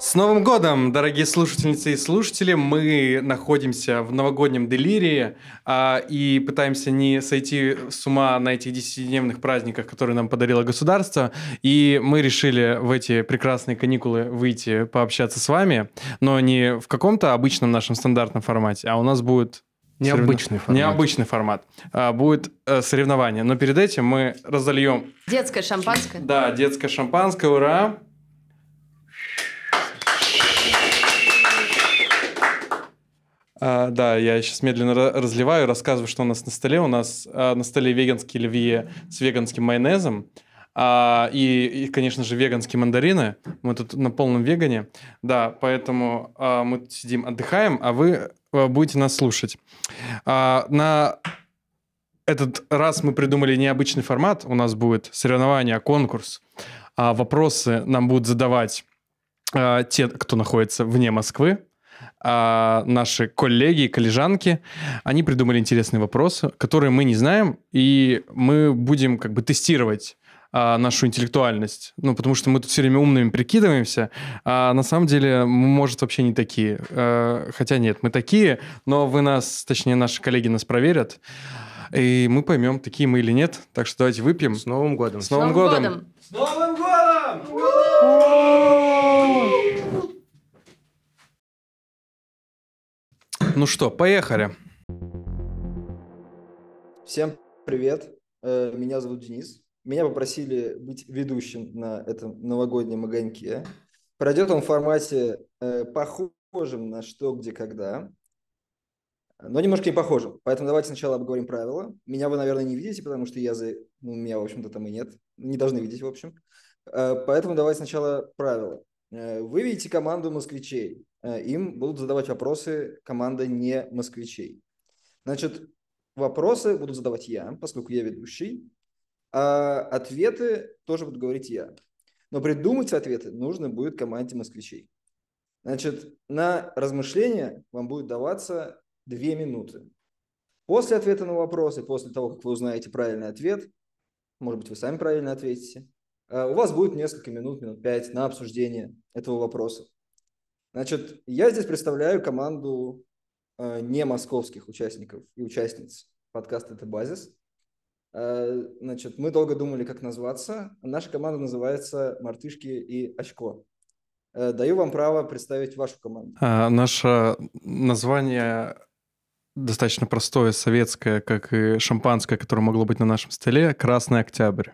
С Новым годом, дорогие слушательницы и слушатели! Мы находимся в новогоднем делирии а, и пытаемся не сойти с ума на этих десятидневных праздниках, которые нам подарило государство. И мы решили в эти прекрасные каникулы выйти пообщаться с вами, но не в каком-то обычном нашем стандартном формате, а у нас будет Необычный формат. Необычный формат. А, будет э, соревнование. Но перед этим мы разольем... Детское шампанское? Да, детское шампанское, ура! А, да, я сейчас медленно разливаю, рассказываю, что у нас на столе. У нас а, на столе веганский оливье с веганским майонезом. А, и, и, конечно же, веганские мандарины. Мы тут на полном вегане. Да, поэтому а, мы тут сидим, отдыхаем, а вы а, будете нас слушать. А, на этот раз мы придумали необычный формат. У нас будет соревнование, конкурс. А, вопросы нам будут задавать а, те, кто находится вне Москвы а, наши коллеги и коллежанки, они придумали интересные вопросы, которые мы не знаем, и мы будем как бы тестировать а, нашу интеллектуальность. Ну, потому что мы тут все время умными прикидываемся, а на самом деле мы, может, вообще не такие. А, хотя нет, мы такие, но вы нас, точнее, наши коллеги нас проверят, и мы поймем, такие мы или нет. Так что давайте выпьем. С Новым годом! С Новым, С Новым годом! годом! С Новым годом! Ну что, поехали. Всем привет. Э, меня зовут Денис. Меня попросили быть ведущим на этом новогоднем огоньке. Пройдет он в формате э, похожем на что, где, когда, но немножко не похожим. Поэтому давайте сначала обговорим правила. Меня вы, наверное, не видите, потому что я за... Ну, меня, в общем-то, там и нет. Не должны видеть, в общем. Э, поэтому давайте сначала правила. Вы видите команду москвичей. Э, им будут задавать вопросы команда не москвичей. Значит, вопросы буду задавать я, поскольку я ведущий, а ответы тоже буду говорить я. Но придумать ответы нужно будет команде москвичей. Значит, на размышление вам будет даваться две минуты. После ответа на вопросы, после того, как вы узнаете правильный ответ, может быть, вы сами правильно ответите, э, у вас будет несколько минут, минут пять на обсуждение этого вопроса. Значит, я здесь представляю команду э, не московских участников и участниц подкаста «Это базис». Э, значит, мы долго думали, как назваться. Наша команда называется «Мартышки и очко». Э, даю вам право представить вашу команду. А, наше название достаточно простое, советское, как и шампанское, которое могло быть на нашем столе, «Красный октябрь».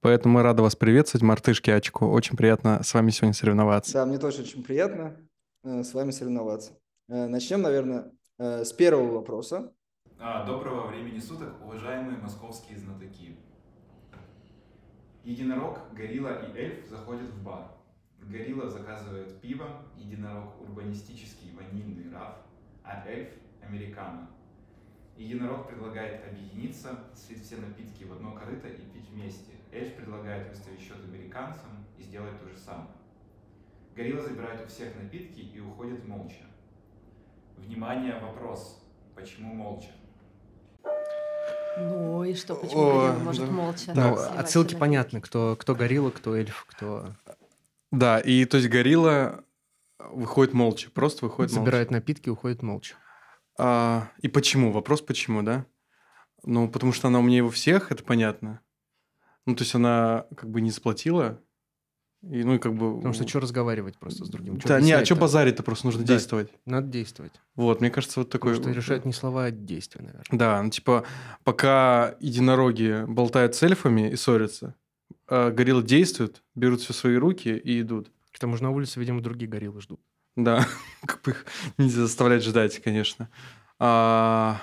Поэтому мы рады вас приветствовать, мартышки Очко. Очень приятно с вами сегодня соревноваться. Да, мне тоже очень приятно. Э, с вами соревноваться. Э, начнем, наверное, э, с первого вопроса. А, доброго времени суток, уважаемые московские знатоки. Единорог, горилла и эльф заходят в бар. Горилла заказывает пиво, единорог урбанистический ванильный раф, а эльф американо. Единорог предлагает объединиться, слить все напитки в одно корыто и пить вместе. Эльф предлагает выставить счет американцам и сделать то же самое. Горилла забирает у всех напитки и уходит молча. Внимание, вопрос. Почему молча? Ну и что, почему О, горилла может да. молча? Ну, отсылки понятны, кто, кто горилла, кто эльф, кто... Да, и то есть горилла выходит молча, просто выходит Забирает молча. напитки, уходит молча. А, и почему? Вопрос почему, да? Ну, потому что она умнее у всех, это понятно. Ну, то есть она как бы не заплатила, и, ну, и как бы... Потому что что разговаривать просто с другим? Чё да, не, а что базарить-то? Просто нужно да, действовать. Надо действовать. Вот, мне кажется, вот такой... Потому что решают не слова, а действия, наверное. Да, ну, типа, пока единороги болтают с эльфами и ссорятся, а гориллы действуют, берут все в свои руки и идут. К тому же на улице, видимо, другие гориллы ждут. Да, как бы их нельзя заставлять ждать, конечно. А...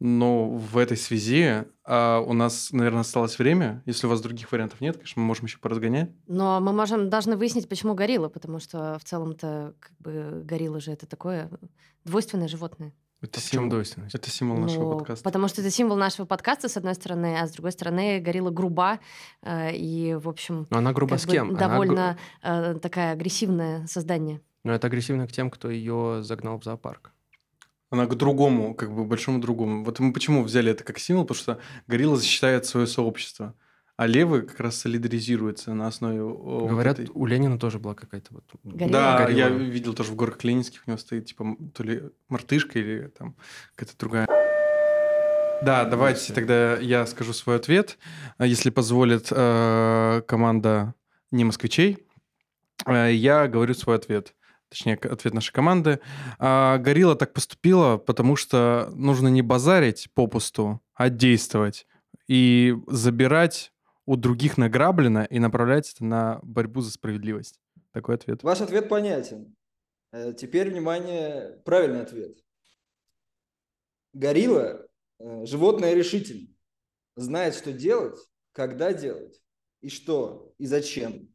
Но в этой связи а, у нас, наверное, осталось время. Если у вас других вариантов нет, конечно, мы можем еще поразгонять. Но мы можем должны выяснить, почему горилла, потому что в целом-то как бы горилла же это такое двойственное животное. Это а символ, двойственность? Это символ ну, нашего подкаста. Потому что это символ нашего подкаста, с одной стороны, а с другой стороны, горилла груба э, и, в общем... Но она груба с кем? Довольно она... э, такая агрессивное создание. Но это агрессивно к тем, кто ее загнал в зоопарк. Она к другому, как бы большому другому. Вот мы почему взяли это как символ, потому что горилла защищает свое сообщество. а левый как раз солидаризируется на основе о, вот Говорят, этой- у Ленина тоже была какая-то вот... Горилла? Да, горилла. я видел тоже в горах Ленинских, у него стоит типа то ли мартышка или там какая-то другая. Да, давайте тогда я скажу свой ответ, а если позволит э, команда не москвичей. Э, я говорю свой ответ. Точнее, ответ нашей команды. А, Горилла так поступила, потому что нужно не базарить попусту, а действовать. И забирать у других награблено и направлять это на борьбу за справедливость. Такой ответ. Ваш ответ понятен. Э, Теперь, внимание, правильный ответ. Горилла э, – животное решительное. Знает, что делать, когда делать, и что, и зачем.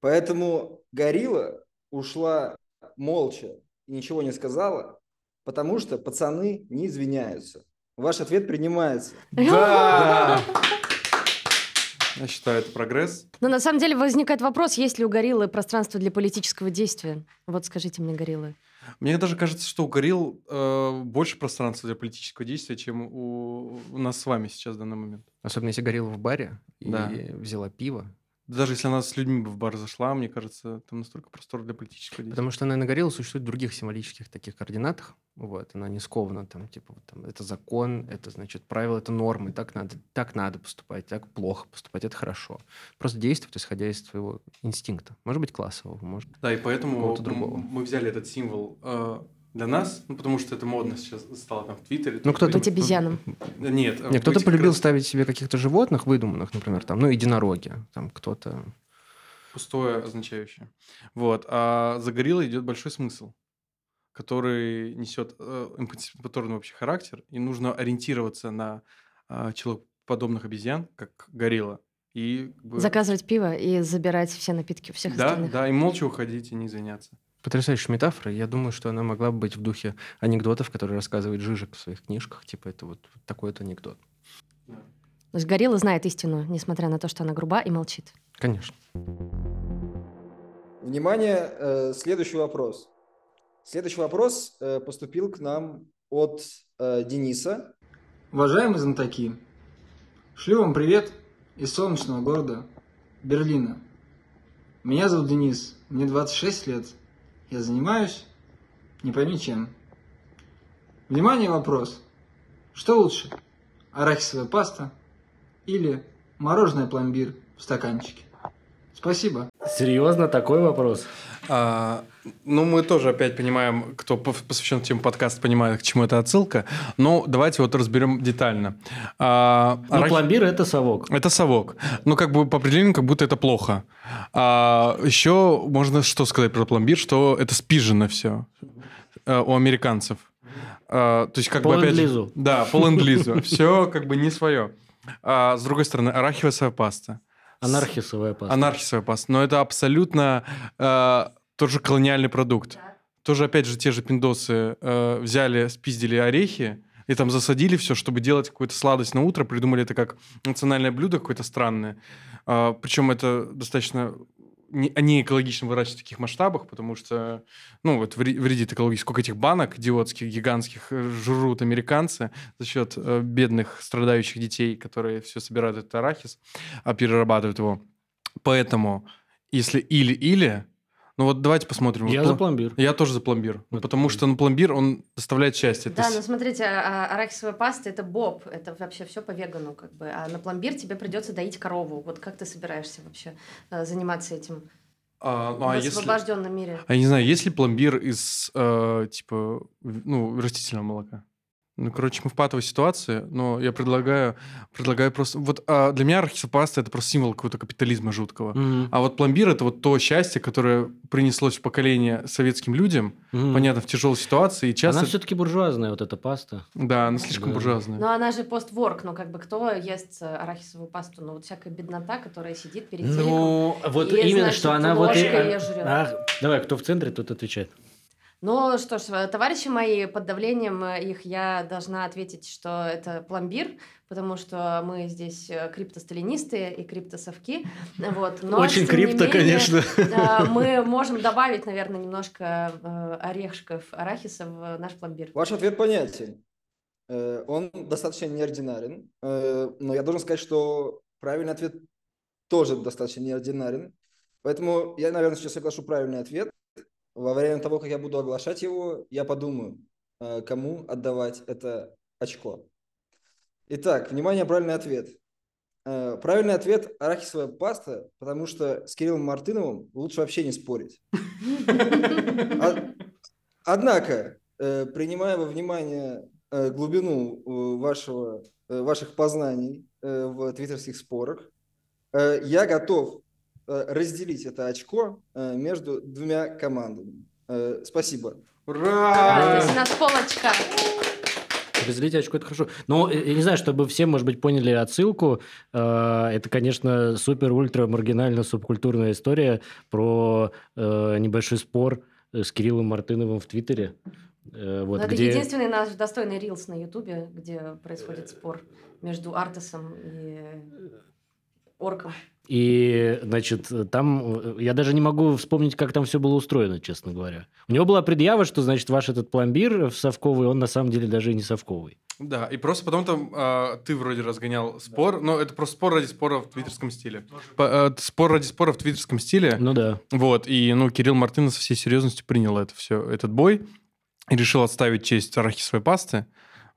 Поэтому горилла ушла молча и ничего не сказала, потому что пацаны не извиняются. Ваш ответ принимается. Да! Я считаю, это прогресс. Но на самом деле возникает вопрос, есть ли у гориллы пространство для политического действия? Вот скажите мне, гориллы. Мне даже кажется, что у горилл э, больше пространства для политического действия, чем у, у нас с вами сейчас в данный момент. Особенно если горела в баре и Да. взяла пиво. Даже если она с людьми бы в бар зашла, мне кажется, там настолько простор для политического действия. Потому что она на гориллу существует в других символических таких координатах. Вот, она не скована там, типа, вот там, это закон, это, значит, правила, это нормы, так надо, так надо поступать, так плохо поступать, это хорошо. Просто действовать, исходя из твоего инстинкта. Может быть, классового, может Да, и поэтому мы взяли этот символ э, для нас, ну, потому что это модно сейчас стало там в Твиттере. Ну, кто-то- Быть обезьяном. Нет, Нет, кто-то полюбил раз ставить себе каких-то животных выдуманных, например, там, ну, единороги, там кто-то... пустое означающее. Вот. А за гориллой идет большой смысл, который несет э, эмпатиционный вообще характер, и нужно ориентироваться на э, человекоподобных обезьян, как горилла, и как бы- Заказывать пиво и забирать все напитки у всех да, остальных. да, и молча уходить и не извиняться. Потрясающая метафора. Я думаю, что она могла бы быть в духе анекдотов, которые рассказывает Жижик в своих книжках. Типа, это вот такой вот анекдот. То есть горилла знает истину, несмотря на то, что она груба и молчит. Конечно. Внимание, э, следующий вопрос. Следующий вопрос э, поступил к нам от э, Дениса. Уважаемые знатоки, шлю вам привет из солнечного города Берлина. Меня зовут Денис, мне 26 лет. Я занимаюсь не пойми чем. Внимание, вопрос. Что лучше, арахисовая паста или мороженое пломбир в стаканчике? Спасибо. Серьезно, такой вопрос? А, ну, мы тоже опять понимаем, кто посвящен теме подкаста, понимает, к чему это отсылка. Но давайте вот разберем детально. А, Ну, арахи- пломбир – это совок. Это совок. Ну, как бы по определению, как будто это плохо. А, еще можно что сказать про пломбир, что это спижено все у американцев. А, то есть, как По бы опять ленд-лизу. Да, по ленд-лизу. Все как бы не свое. А, с другой стороны, арахисовая паста. Анархисовая паста. Анархисовая паста. Но это абсолютно э, тоже колониальный продукт. Тоже, опять же, те же пиндосы э, взяли, спиздили орехи и там засадили все, чтобы делать какую-то сладость на утро. Придумали это как национальное блюдо какое-то странное. А, причем это достаточно не, экологично выращивать в таких масштабах, потому что, ну, вот вре- вредит экологии. Сколько этих банок идиотских, гигантских э, жрут американцы за счет э, бедных, страдающих детей, которые все собирают этот арахис, а перерабатывают его. Поэтому, если или-или, ну вот давайте посмотрим. Я Вот за пл- пломбир. Я тоже за пломбир. Ну, Вот потому что ну, пломбир, он доставляет счастье. Да, Это но с- смотрите, а- а- арахисовая паста это боб, это вообще все по вегану, как бы. А на пломбир тебе придется доить корову. Вот как ты собираешься вообще э, заниматься этим а, ну, в а если... освобожденном мире? А я не знаю, есть ли пломбир из, э, типа, в- ну, растительного молока? Ну, короче, мы в патовой ситуации, но я предлагаю, предлагаю просто... Вот а, для меня арахисопаста – это просто символ какого-то капитализма жуткого. Мгм. А вот пломбир – это вот то счастье, которое принеслось в поколение советским людям, Мгм. понятно, в тяжелой ситуации, и часто... Она все-таки буржуазная, вот эта паста. Да, она слишком Да. буржуазная. Но она же постворк, ну как бы кто ест э, арахисовую пасту? Ну вот всякая беднота, которая сидит перед телеком. Ну, вот И, именно, значит, что она вот... и-. А, давай, кто в центре, тот отвечает. Ну что ж, э, товарищи мои, под давлением э, их я должна ответить, что это пломбир, потому что мы здесь э, криптосталинисты и криптосовки. Вот. Но, Очень крипто, менее, конечно. Мы можем добавить, наверное, немножко орешков арахиса в наш пломбир. Ваш ответ понятен. Он достаточно неординарен, но я должен сказать, что Правильный ответ тоже достаточно неординарен. Поэтому я, наверное, сейчас оглашу правильный ответ. Во время того, как я буду оглашать его, я подумаю, э, кому отдавать это очко. Итак, внимание, правильный ответ. Э, Правильный ответ – арахисовая паста, потому что с Кириллом Мартыновым лучше вообще не спорить. А- Однако, э, принимая во внимание глубину вашего, ваших познаний в твиттерских спорах, я готов разделить это очко э, между двумя командами. Э, Спасибо. Ура! Здесь у нас полочка. Разделить очко – это хорошо. Но э, я не знаю, чтобы все, может быть, поняли отсылку. э, Это, конечно, супер-ультра-маргинальная субкультурная история про э, небольшой спор э, с Кириллом Мартыновым в Твиттере. Э, Вот, Но это где... единственный наш достойный рилс на Ютубе, где происходит спор между Артесом и Орком. И, значит, там... э, Я даже не могу вспомнить, как там все было устроено, честно говоря. У него была предъява, что, значит, ваш этот пломбир совковый, он на самом деле даже и не совковый. Да, и просто потом там а, ты вроде разгонял спор, но это просто спор ради спора в твиттерском стиле. По- а, спор ради спора в твиттерском стиле. Ну да. Вот, и, ну, Кирилл Мартынов со всей серьезностью принял это все, этот бой и решил отставить честь арахисовой пасты.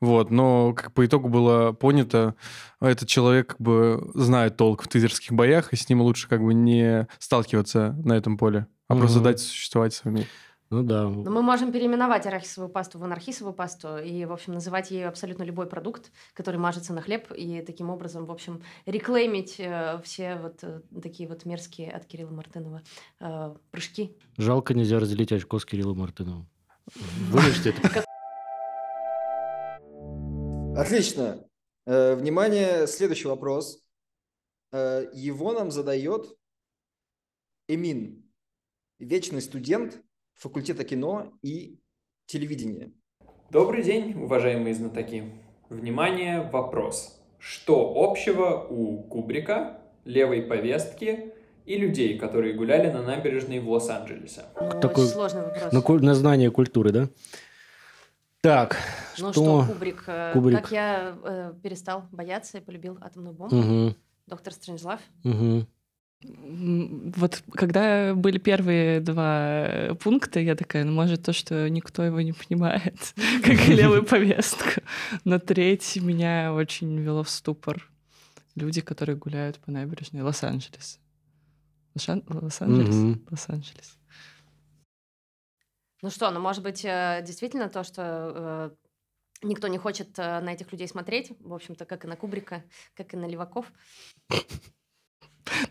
Вот, но как по итогу было понято, этот человек как бы знает толк в твиттерских боях, и с ним лучше как бы не сталкиваться на этом поле, а просто Мгм. дать существовать своими. Ну да. Но мы можем переименовать арахисовую пасту в анархисовую пасту и, в общем, называть ею абсолютно любой продукт, который мажется на хлеб, и таким образом, в общем, реклеймить э, все вот э, такие вот мерзкие от Кирилла Мартынова э, прыжки. Жалко, нельзя разделить очко с Кириллом Мартыновым. Вырежьте это. Отлично. Э, Внимание, следующий вопрос. Э, Его нам задает Эмин, вечный студент факультета кино и телевидения. Добрый день, уважаемые знатоки. Внимание, вопрос. Что общего у Кубрика, левой повестки и людей, которые гуляли на набережной в Лос-Анджелесе? Ну, Такой- Очень сложный вопрос. На, на знание культуры, да? Так, Ну что... что, Кубрик, э, Кубрик. как я э, перестал бояться и полюбил атомную бомбу. Мгм, Доктор Стрэнджлав. М, Вот когда были первые два э, пункта, я такая, ну, может, то, что никто его не понимает, как и левую повестку. Но третий меня очень вело в ступор. Люди, которые гуляют по набережной Лос-Анджелес. Лос-Ан- Лос-Анджелес? Лос-Анджелес. Ну что, ну может быть, э, действительно то, что э, никто не хочет э, на этих людей смотреть, в общем-то, как и на Кубрика, как и на Леваков.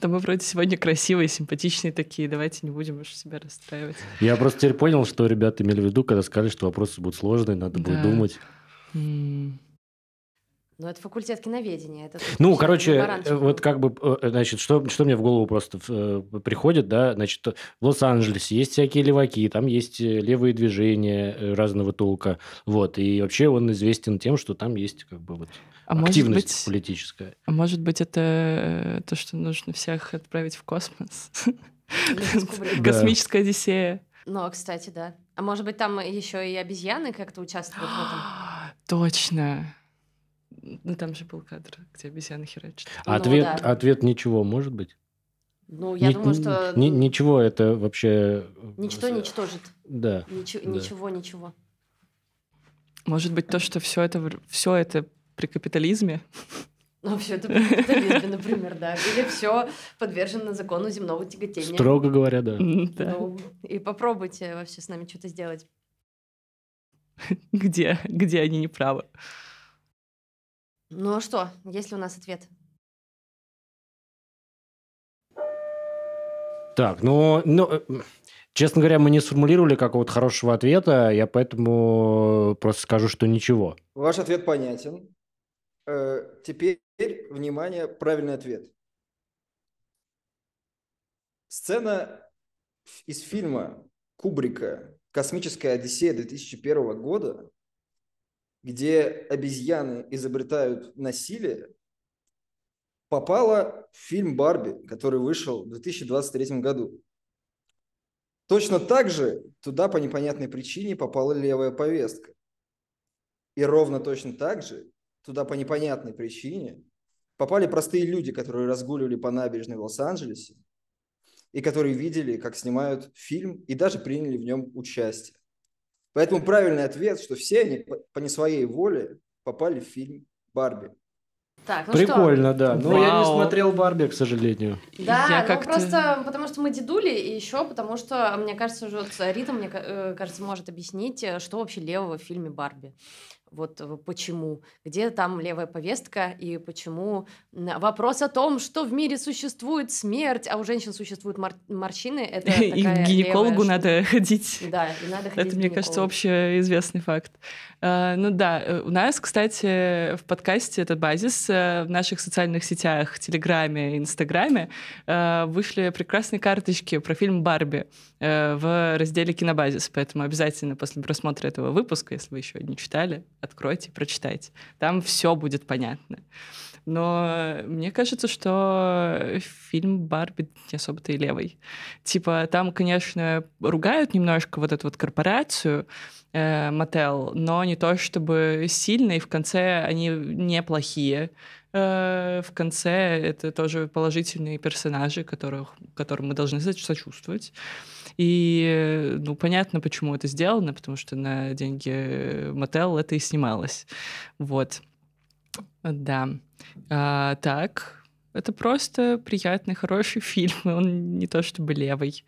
Да мы вроде сегодня красивые, симпатичные такие, давайте не будем уж себя расстраивать. Я просто теперь понял, что ребята имели в виду, когда сказали, что вопросы будут сложные, надо будет думать. М, Но это факультет киноведения. Это Ну, короче, э, вот как бы, э, значит, что, что мне в голову просто э, приходит, да, значит, в Лос-Анджелесе есть всякие леваки, там есть э, левые движения э, разного толка, вот, и вообще он известен тем, что там есть как бы вот А может активность быть, политическая. а может быть, это э, то, что нужно всех отправить в космос? Космическая Одиссея. Ну, кстати, да. А может быть, там еще и обезьяны как-то участвуют в этом? Точно. Ну, там же был кадр, где обезьяны херачат. Ну ответ, да. ответ ничего, может быть? Ну, я Ни- думаю, что ни- ну, ничего, это вообще... э, ничто ничтожит. Да. Ничего, Да. ничего, ничего. Может быть, то, что все это, все это при капитализме? Ну, все это при капитализме, например, да. Или все подвержено закону земного тяготения. Строго говоря, да. Да. Ну, и попробуйте вообще с нами что-то сделать. Где? Где они не правы? Ну а что, есть ли у нас ответ? Так, ну, ну, э, честно говоря, мы не сформулировали какого-то хорошего ответа, я поэтому просто скажу, что ничего. Ваш ответ понятен. Э, Теперь, внимание, правильный ответ. Сцена из фильма Кубрика «Космическая Одиссея» 2001 года, где обезьяны изобретают насилие, попала в фильм «Барби», который вышел в 2023 году. Точно так же туда по непонятной причине попала левая повестка. И ровно точно так же туда по непонятной причине попали простые люди, которые разгуливали по набережной в Лос-Анджелесе и которые видели, как снимают фильм и даже приняли в нем участие. Поэтому правильный ответ, что все они по не своей воле попали в фильм «Барби». Так, ну Прикольно, что? да. Но я не Вау. смотрел Барби, к сожалению. Да, Я ну просто потому что мы дедули, и еще потому что, мне кажется, уже вот Рита, мне э, кажется, может объяснить, э, что вообще левого в фильме «Барби». Вот э, почему, где там левая повестка, и почему вопрос о том, что в мире существует смерть, а у женщин существуют мор- морщины, это И к гинекологу левая надо ходить. Да, и надо ходить Это, мне кажется, общеизвестный факт. А, Ну да, э, у нас, кстати, в подкасте этот базис э, в наших социальных сетях, Телеграме, Инстаграме вышли прекрасные карточки про фильм «Барби» в разделе «Кинобазис», поэтому обязательно после просмотра этого выпуска, если вы еще не читали, откройте, прочитайте. Там все будет понятно. Но мне кажется, что фильм «Барби» не особо-то и левый. Типа там, конечно, ругают немножко вот эту вот корпорацию, э, Мотел, но не то чтобы сильно, и в конце они неплохие. Э, в конце это тоже положительные персонажи, которых, которым мы должны соч- сочувствовать. И, э, ну, понятно, почему это сделано, потому что на деньги Мотел это и снималось. Вот. Да. А, так, это просто приятный, хороший фильм. Он не то чтобы левый.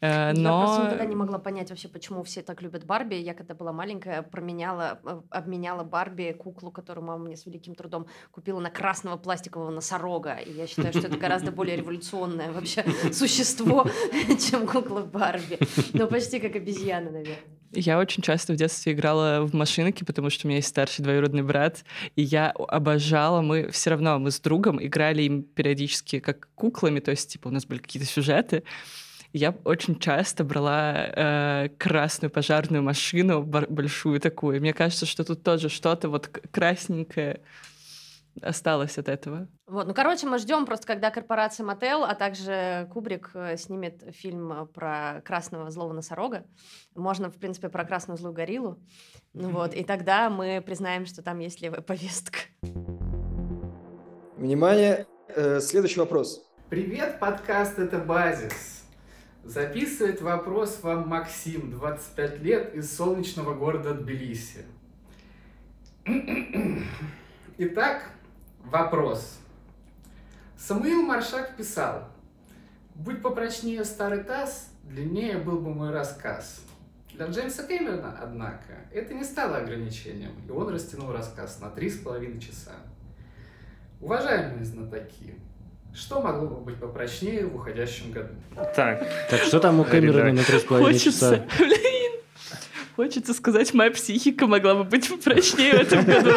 Э, Я но... просто никогда не могла понять вообще, почему все так любят Барби. Я когда была маленькая, променяла, э, обменяла Барби, куклу, которую мама мне с великим трудом купила на красного пластикового носорога. И я считаю, что это гораздо более революционное вообще существо, чем кукла Барби. Ну, почти как обезьяна, наверное. Я очень часто в детстве играла в машинки, потому что у меня есть старший двоюродный брат, и я обожала, мы все равно, мы с другом играли им периодически как куклами, то есть, типа, у нас были какие-то сюжеты, я очень часто брала э, красную пожарную машину, большую такую. Мне кажется, что тут тоже что-то вот красненькое осталось от этого. Вот, ну, короче, мы ждем просто, когда корпорация Мотел, а также Кубрик э, снимет фильм э, про красного злого носорога. Можно, в принципе, про красную злую гориллу. Ну вот, и тогда мы признаем, что там есть левая повестка. Внимание, э, следующий вопрос. Привет, подкаст «Это базис». Записывает вопрос вам Максим, 25 лет, из солнечного города Тбилиси. Итак, вопрос. Самуил Маршак писал, «Будь попрочнее старый таз, длиннее был бы мой рассказ». Для Джеймса Кэмерона, однако, это не стало ограничением, и он растянул рассказ на три с половиной часа. Уважаемые знатоки, что могло бы быть попрочнее в уходящем году? Так, Так что там у Кэмерона на три с половиной Хочется, часа? Хочется сказать, моя психика могла бы быть прочнее в этом году.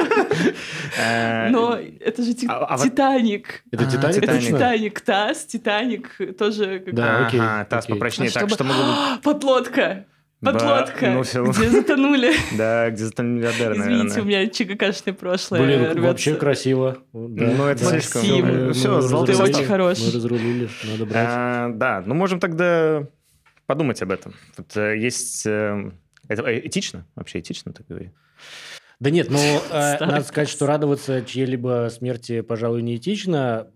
э, Но это же а- а вот- Титаник. Это А, Титаник? Это Титаник. точно? Титаник, тоже как- Да, окей, окей. попрочнее. А Так, что могло быть? Подлодка. Подлодка. ну всё. Где затонули. Да, где-то там миллиардер, Извините, у наверное. меня ЧГКшное прошлое Блин, вообще красиво. Ну, это слишком. Ну, мы золотой очень хорош. Мы разрулили, надо брать. А, Да, ну можем тогда подумать об этом. Тут э, есть... Это э, этично? Вообще этично так говорить? Да нет, ну, э, надо сказать, что радоваться чьей-либо смерти, пожалуй, неэтично.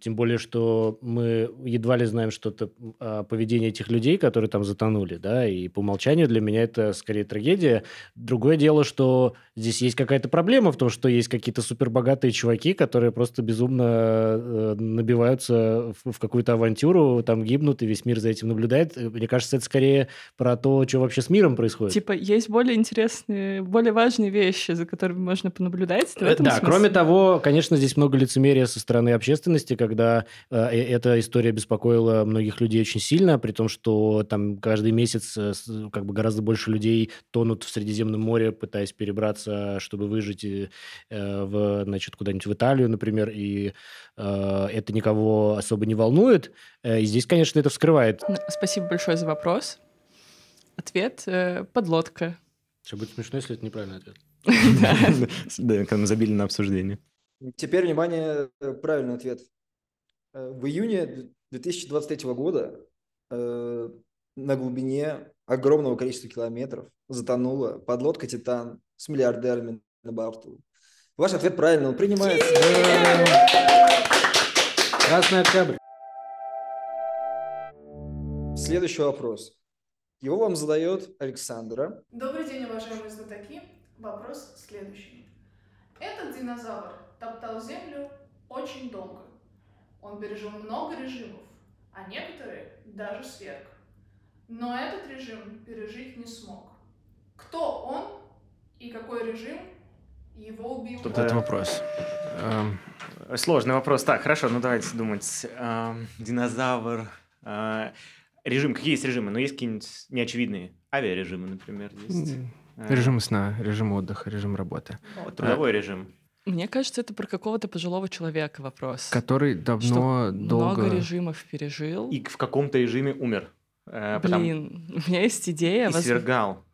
Тем более, что мы едва ли знаем что-то о поведении этих людей, которые там затонули, да, и по умолчанию для меня это скорее трагедия. Другое дело, что здесь есть какая-то проблема в том, что есть какие-то супербогатые чуваки, которые просто безумно э, набиваются в, какую-то авантюру, там гибнут, и весь мир за этим наблюдает. Мне кажется, это скорее про то, что вообще с миром происходит. Типа, есть более интересные, более важные вещи, за которыми можно понаблюдать. Э, этом Да, смысле? кроме того, конечно, здесь много лицемерия со стороны общественности, когда э, э, эта история беспокоила многих людей очень сильно, при том, что там каждый месяц э, как бы гораздо больше людей тонут в Средиземном море, пытаясь перебраться, чтобы выжить э, э, в, значит, куда-нибудь в Италию, например, и э, это никого особо не волнует. Э, И здесь, конечно, это вскрывает. Ну, Спасибо большое за вопрос. Ответ э, подлодка. Все будет смешно, если это неправильный ответ. Да, когда мы забили на обсуждение. Теперь, внимание, правильный ответ. Э, В июне 2023 года э, на глубине огромного количества километров затонула подлодка «Титан» с миллиардерами на борту. Ваш ответ правильный, он принимается. Красный октябрь. Следующий вопрос. Его вам задает Александра. Добрый день, уважаемые знатоки. Вопрос следующий. Этот динозавр топтал землю очень долго. Он пережил много режимов, а некоторые даже сверг. Но этот режим пережить не смог. Кто он и какой режим его убил? Вот это вопрос. Эм, Сложный вопрос. Так, хорошо, ну давайте думать. Эм, Динозавр. Режим. Какие есть режимы? Ну, есть какие-нибудь неочевидные авиарежимы, например, есть. Э, Режим сна, режим отдыха, режим работы. ну, Трудовой режим. Мне кажется, это про какого-то пожилого человека вопрос. Который давно, что долго... много режимов пережил. И в каком-то режиме умер. Э, Блин, у меня есть идея. И воз- свергал.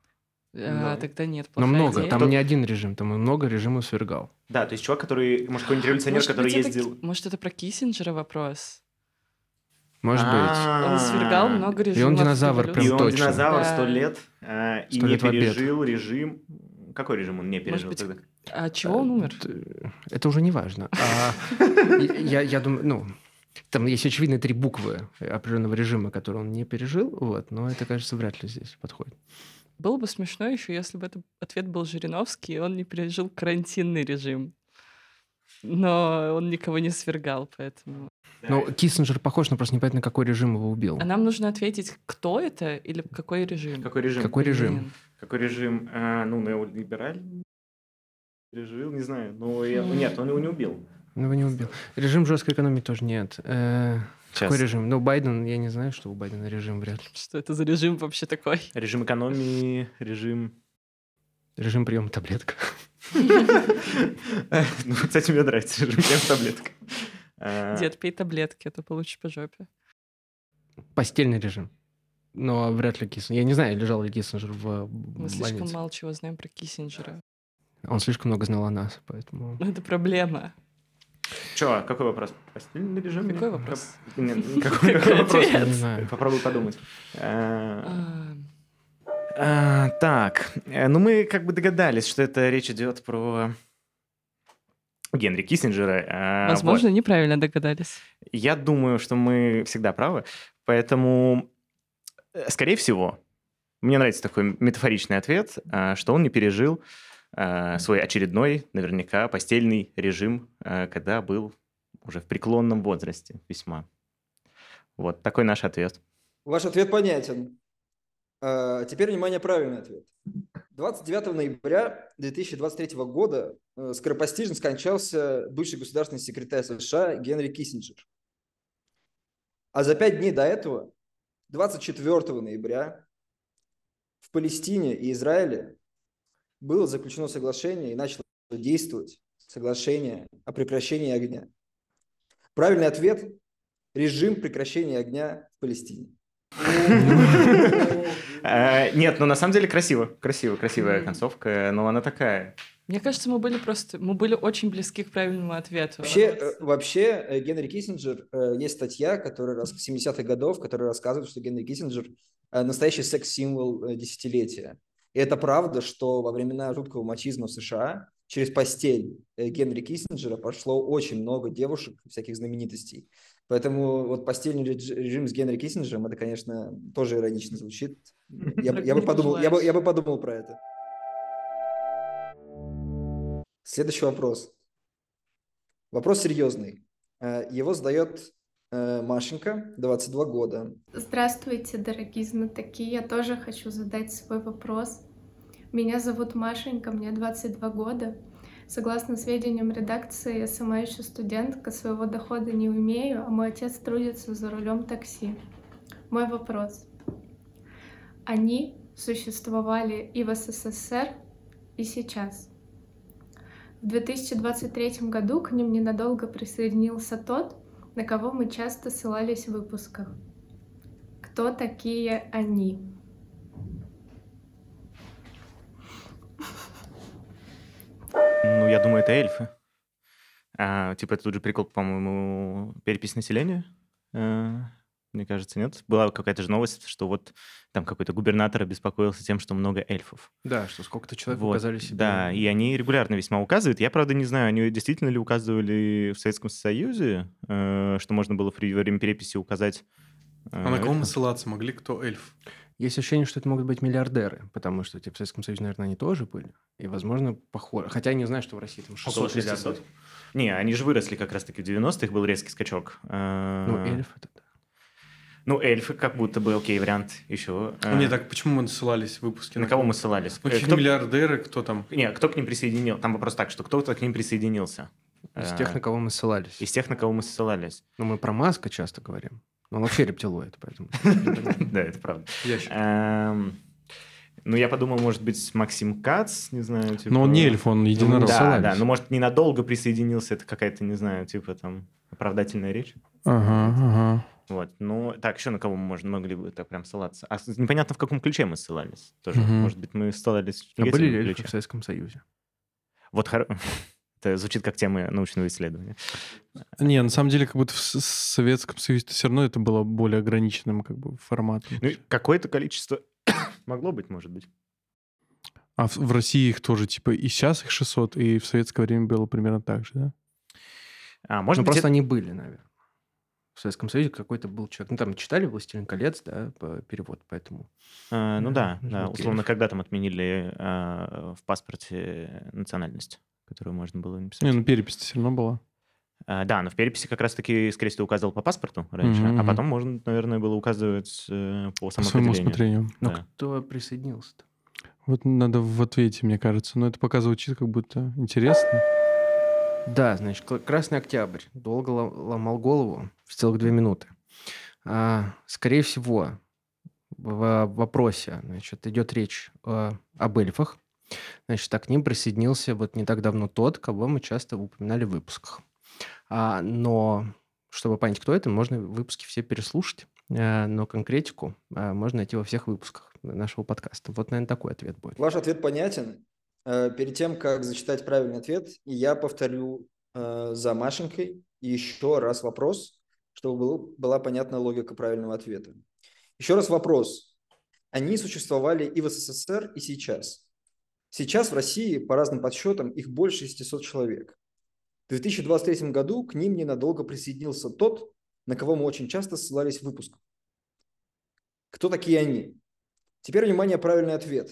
А, Да. Тогда нет, Но много, идея. там Тот- не один режим, там много режимов свергал. Да, то есть чувак, который, может, какой-нибудь революционер, Может который быть, это ездил... ки- может, это про Киссинджера вопрос? Может быть. А, Он свергал много И он режимов. динозавр прям И он точно. динозавр Да. сто лет э, и не лет в обед. пережил режим... Какой режим он не пережил быть, тогда? А от чего он умер? Т- Это уже не важно. А, я, я думаю, ну, там есть очевидные три буквы определенного режима, который он не пережил, вот, но это, кажется, вряд ли здесь подходит. Было бы смешно еще, если бы этот ответ был Жириновский, и он не пережил карантинный режим. Но он никого не свергал, поэтому... Но Киссинджер похож, но просто непонятно, какой режим его убил. А нам нужно ответить, кто это или какой режим? Какой режим? Какой режим? Какой режим? Э, ну, неолиберальный пережил, не знаю. Ну, я- нет, он его не убил. Ну, его не убил. Режим жесткой экономии тоже нет. Э, Какой Сейчас. режим? Ну, Байден, я не знаю, что у Байдена режим вряд ли. Что это за режим вообще такой? Режим экономии, режим... Режим приема таблеток. Ну, кстати, мне нравится режим прям таблетка. Э, Дед, пей таблетки, а то получишь по жопе. Постельный режим. Но вряд ли Киссинджер. Я не знаю, лежал ли Киссинджер в Мы слишком мало чего знаем про Киссинджера. Он слишком много знал о нас, поэтому... Это проблема. Чё, какой вопрос? Постельный режим? Какой как- вопрос? Нет, Какой вопрос? Попробуй подумать. А, Так, э, ну мы как бы догадались, что это речь идет про Генри Киссинджера. э, Возможно, вот. неправильно догадались. Я думаю, что мы всегда правы, поэтому, э, скорее всего, мне нравится такой метафоричный ответ, что он не пережил свой очередной, наверняка, постельный режим, когда был уже в преклонном возрасте весьма. Вот такой наш ответ. Ваш ответ понятен. А, Теперь, внимание, правильный ответ. 29 ноября 2023 года э, скоропостижно скончался бывший государственный секретарь США Генри Киссинджер. А за пять дней до этого, 24 ноября, в Палестине и Израиле было заключено соглашение и начало действовать соглашение о прекращении огня. Правильный ответ – режим прекращения огня в Палестине. Э, Нет, ну на самом деле красиво, красиво, красивая концовка, но она такая. Мне кажется, мы были просто... Мы были очень близки к правильному ответу. Вообще, э, вообще э, Генри Киссинджер, есть статья, которая рас... 70-х годов, которая рассказывает, что Генри Киссинджер настоящий секс-символ десятилетия. И это правда, что во времена жуткого мачизма в США через постель Генри Киссинджера прошло очень много девушек, всяких знаменитостей. Поэтому вот постельный режим с Генри Киссинджером, это, конечно, тоже иронично звучит. Я, бы- я бы подумал, я бы, я бы подумал про это. Следующий вопрос. Вопрос серьезный. Э, Его задает э, Машенька, 22 года. Здравствуйте, дорогие знатоки. Я тоже хочу задать свой вопрос. Меня зовут Машенька, мне 22 года. Согласно сведениям редакции, я сама еще студентка, своего дохода не имею, а мой отец трудится за рулем такси. Мой вопрос. Они существовали и в СССР, и сейчас. В 2023 году к ним ненадолго присоединился тот, на кого мы часто ссылались в выпусках. Кто такие они? Я думаю, это эльфы. А, типа, это тут же прикол, по-моему, перепись населения. Э, мне кажется, нет? Была какая-то же новость, что вот там какой-то губернатор обеспокоился тем, что много эльфов. Да, что сколько-то человек Вот, указали себе. Да, и они регулярно весьма указывают. Я, правда, не знаю, они действительно ли указывали в Советском Союзе, э, что можно было во время переписи указать... э, А на кого мы ссылаться могли? Кто эльф? Есть ощущение, что это могут быть миллиардеры, потому что типа, в Советском Союзе, наверное, они тоже были. И, возможно, похоже. Хотя я не знаю, что в России там 600 Около 600? миллиардов. Не, они же выросли как раз-таки в 90-х, был резкий скачок. Ну, Э, эльф это да. Ну, эльфы как будто бы окей вариант еще. Э, Не, так почему мы ссылались в выпуске? На кого мы ссылались? Ну, Э, кто- миллиардеры, кто там? Не, кто к ним присоединил? Там вопрос так, что кто-то к ним присоединился. Из Э, тех, на кого мы ссылались. Из тех, на кого мы ссылались. Ну, мы про Маска часто говорим. Но он вообще рептилоид, поэтому... Да, это правда. Эм, Ну, я подумал, может быть, Максим Кац, не знаю, типа... Но он не эльф, он единорог. Да, да, ну, может, ненадолго присоединился, это какая-то, не знаю, типа там оправдательная речь. Ага, ага. Вот, ну, так, еще на кого мы можно, могли бы так прям ссылаться? А непонятно, в каком ключе мы ссылались тоже. Мгм. Может быть, мы ссылались в А были ли в Советском Союзе? Вот хоро- это звучит как тема научного исследования. Не, на самом деле, как будто в Советском Союзе все равно это было более ограниченным как бы форматом. Ну, какое-то количество могло быть, может быть. А в, в России их тоже, типа, и сейчас их 600, и в советское время было примерно так же, да? А, может ну, быть, просто это- они были, наверное. В Советском Союзе какой-то был человек. Ну, там читали «Властелин колец», да, по- перевод, поэтому... А, ну да, да, окей. условно, когда там отменили а, в паспорте национальность, которую можно было написать. Не, ну перепись все равно была. А, да, но в переписи как раз-таки, скорее всего, указывал по паспорту раньше, Мгм, а потом можно, наверное, было указывать э, по По своему усмотрению. Но Да. кто присоединился-то? Вот надо в ответе, мне кажется. Но это пока звучит как будто интересно. Да, значит, Красный Октябрь долго лом- ломал голову в целых две минуты. А, скорее всего, в вопросе значит, идет речь э, об эльфах. Значит, а к ним присоединился вот не так давно тот, кого мы часто упоминали в выпусках. А, но чтобы понять, кто это, можно выпуски все переслушать, э, но конкретику э, можно найти во всех выпусках нашего подкаста. Вот, наверное, такой ответ будет. Ваш ответ понятен. Э, Перед тем, как зачитать правильный ответ, я повторю за Машенькой еще раз вопрос, чтобы был- была понятна логика правильного ответа. Еще раз вопрос. Они существовали и в СССР, и сейчас. Сейчас в России, по разным подсчетам, их больше 600 человек. В 2023 году к ним ненадолго присоединился тот, на кого мы очень часто ссылались в выпусках. Кто такие они? Теперь, внимание, правильный ответ.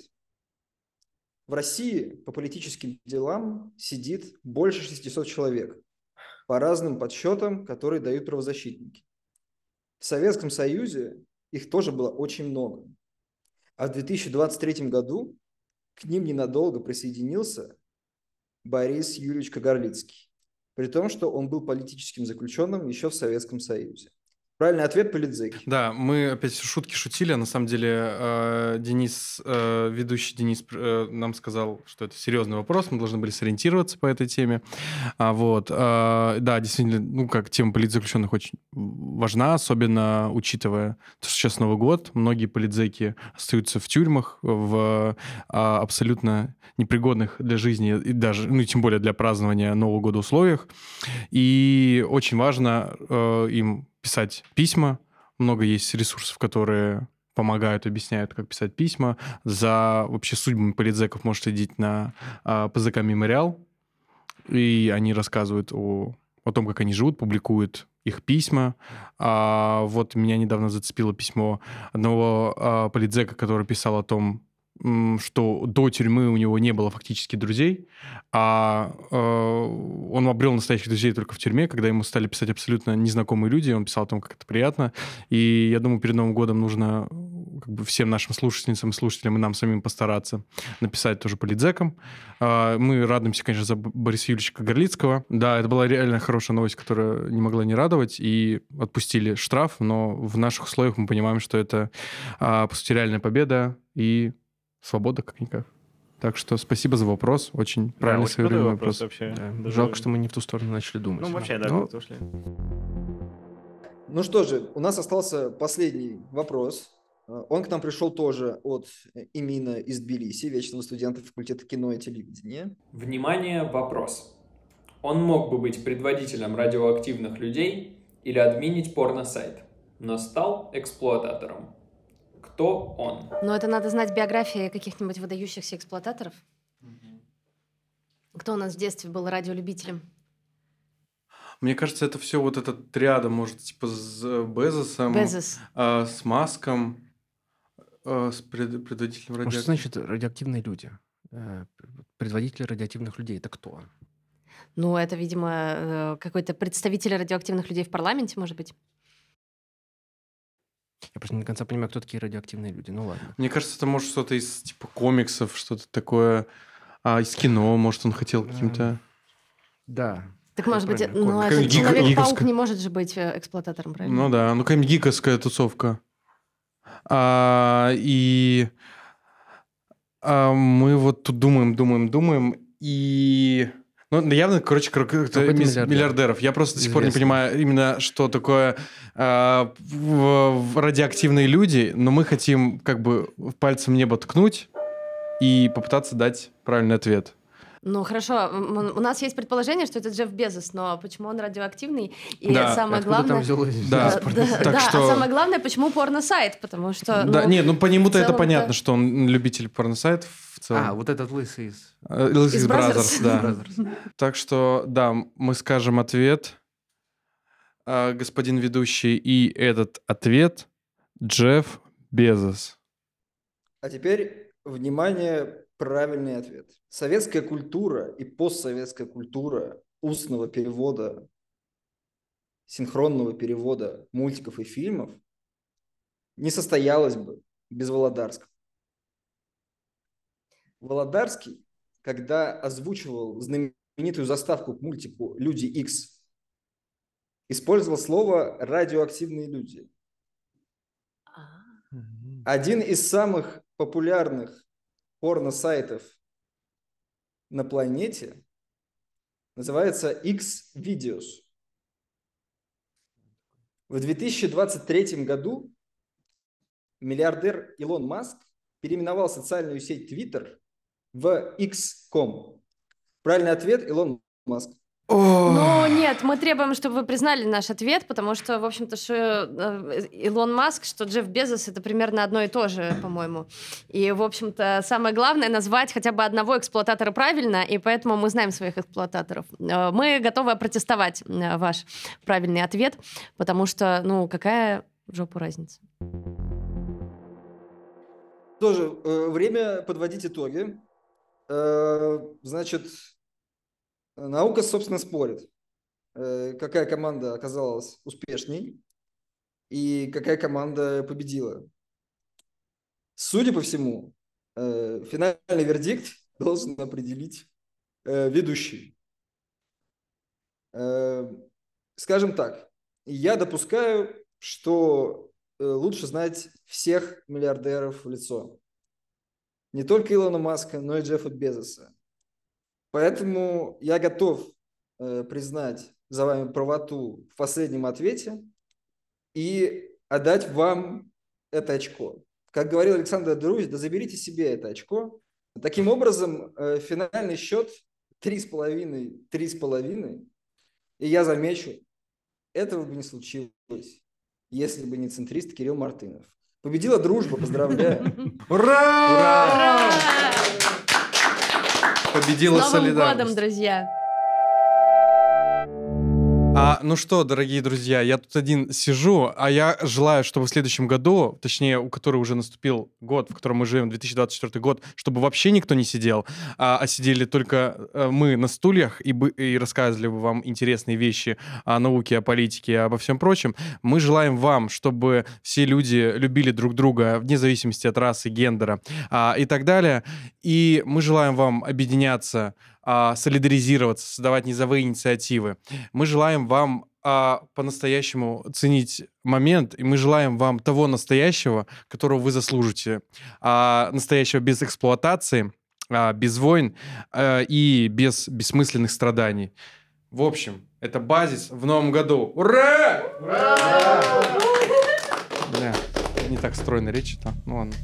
В России по политическим делам сидит больше 600 человек, по разным подсчетам, которые дают правозащитники. В Советском Союзе их тоже было очень много. А в 2023 году к ним ненадолго присоединился Борис Юрьевич Кагарлицкий, при том, что он был политическим заключенным еще в Советском Союзе. Правильный ответ – Политзеки. Да, мы опять шутки шутили, а на самом деле э, Денис, э, ведущий Денис э, нам сказал, что это серьезный вопрос, мы должны были сориентироваться по этой теме. А, вот, да, действительно, ну, как тема политзаключенных очень важна, особенно учитывая, то, что сейчас Новый год, многие политзеки остаются в тюрьмах, в а, абсолютно непригодных для жизни и даже, ну, тем более для празднования Нового года условиях. И очень важно им писать письма. Много есть ресурсов, которые помогают, объясняют, как писать письма. За вообще судьбами политзеков можете идти на а, ПЗК «Мемориал», и они рассказывают о, о том, как они живут, публикуют их письма. А, вот меня недавно зацепило письмо одного а, политзека, который писал о том, что до тюрьмы у него не было фактически друзей, а э, он обрел настоящих друзей только в тюрьме, когда ему стали писать абсолютно незнакомые люди, он писал о том, как это приятно. И я думаю, перед Новым годом нужно э, как бы всем нашим слушательницам и слушателям и нам самим постараться написать тоже политзекам. А, Мы радуемся, конечно, за Бориса Юрьевича Кагарлицкого. Да, это была реально хорошая новость, которая не могла не радовать, и отпустили штраф, но в наших условиях мы понимаем, что это, а, по сути, реальная победа и свобода как-никак. Так что спасибо за вопрос. Очень правильный очень крутой своевременный вопрос вопрос. вообще. Да. Даже- Жалко, что мы не в ту сторону начали думать. Ну, вообще, да, Но ушли. Ну что же, у нас остался последний вопрос. Э, Он к нам пришел тоже от э, Имина из Тбилиси, вечного студента факультета кино и телевидения. Внимание, вопрос. Он мог бы быть предводителем радиоактивных людей или админить порно-сайт. но стал эксплуататором. Кто он? Но это надо знать биографии каких-нибудь выдающихся эксплуататоров. Кто у нас в детстве был радиолюбителем? Мне кажется, это все вот эта триада, может, типа с Безосом, Безос. а, с Маском, а, с пред- предводителем Ну, радио... Что значит радиоактивные люди? Э, Предводители радиоактивных людей это кто? Ну, это, видимо, э, какой-то представитель радиоактивных людей в парламенте, может быть. Я просто не до конца понимаю, кто такие радиоактивные люди. Ну ладно. Мне кажется, это может что-то из типа комиксов, что-то такое, а, из кино, может, он хотел каким-то... Да. Так, может быть, правильно, ну, это Человек-паук не может же быть э, эксплуататором, правильно? Ну да, ну какая-нибудь гиковская тусовка. А, и а, мы вот тут думаем, думаем, думаем, и... Ну, явно, короче, кр- какой-то Какой-то мис- миллиардер. миллиардеров. Я просто до сих пор не понимаю именно, что такое в радиоактивные люди, но мы хотим как бы пальцем небо ткнуть и попытаться дать правильный ответ. Ну, хорошо, у нас есть предположение, что это Джефф Безос, но почему он радиоактивный? И Да, самое Откуда там главное... взялось? Да, да, так да, что- а самое главное, почему порно-сайт? Потому что... да, ну, нет, ну по нему-то это понятно, что он любитель порносайтов в целом. А, вот этот лысый из... Э, Lewis Из Brothers. да. Так что, да, мы скажем ответ, а, господин ведущий, и этот ответ Джефф Безос. А теперь, внимание, правильный ответ. Советская культура и постсоветская культура устного перевода, синхронного перевода мультиков и фильмов не состоялась бы без Володарского. Володарский, когда озвучивал знаменитую заставку к мультику «Люди Икс», использовал слово «радиоактивные люди». Один из самых популярных порно-сайтов на планете называется X-Videos. В 2023 году миллиардер Илон Маск переименовал социальную сеть Twitter в X.com. Правильный ответ – Илон Маск. Ну, нет, мы требуем, чтобы вы признали наш ответ, потому что, в общем-то, что э, Илон Маск, что Джефф Безос — это примерно одно и то же, по-моему. И, в общем-то, самое главное — назвать хотя бы одного эксплуататора правильно, и поэтому мы знаем своих эксплуататоров. Э, Мы готовы опротестовать э, ваш правильный ответ, потому что, ну, какая в жопу разница? Тоже э, время подводить итоги. Э, значит, наука, собственно, спорит, э, какая команда оказалась успешней и какая команда победила. Судя по всему, э, финальный вердикт должен определить э, ведущий. Скажем так, я допускаю, что лучше знать всех миллиардеров в лицо. Не только Илона Маска, но и Джеффа Безоса. Поэтому я готов э, признать за вами правоту в последнем ответе и отдать вам это очко. Как говорил Александр Друзь, да заберите себе это очко. Таким образом, э, финальный счет 3,5, 3,5. И я замечу, этого бы не случилось, если бы не центрист Кирилл Мартынов. Победила дружба, поздравляю. Ура! Победила С Новым солидарность. годом, друзья! А, ну что, дорогие друзья, я тут один сижу, а я желаю, чтобы в следующем году, точнее, у которого уже наступил год, в котором мы живем, 2024 год, чтобы вообще никто не сидел, а, а сидели только э, мы на стульях и, бы, и рассказывали бы вам интересные вещи о науке, о политике, обо всем прочем. Мы желаем вам, чтобы все люди любили друг друга вне зависимости от расы, гендера а, и так далее. И мы желаем вам объединяться, а, солидаризироваться, создавать низовые инициативы. Мы желаем вам а, по-настоящему ценить момент, и мы желаем вам того настоящего, которого вы заслужите. А, настоящего без эксплуатации, а, без войн а, и без бессмысленных страданий. В общем, это базис в новом году. Ура! Бля, не так стройно речь-то. Ну ладно.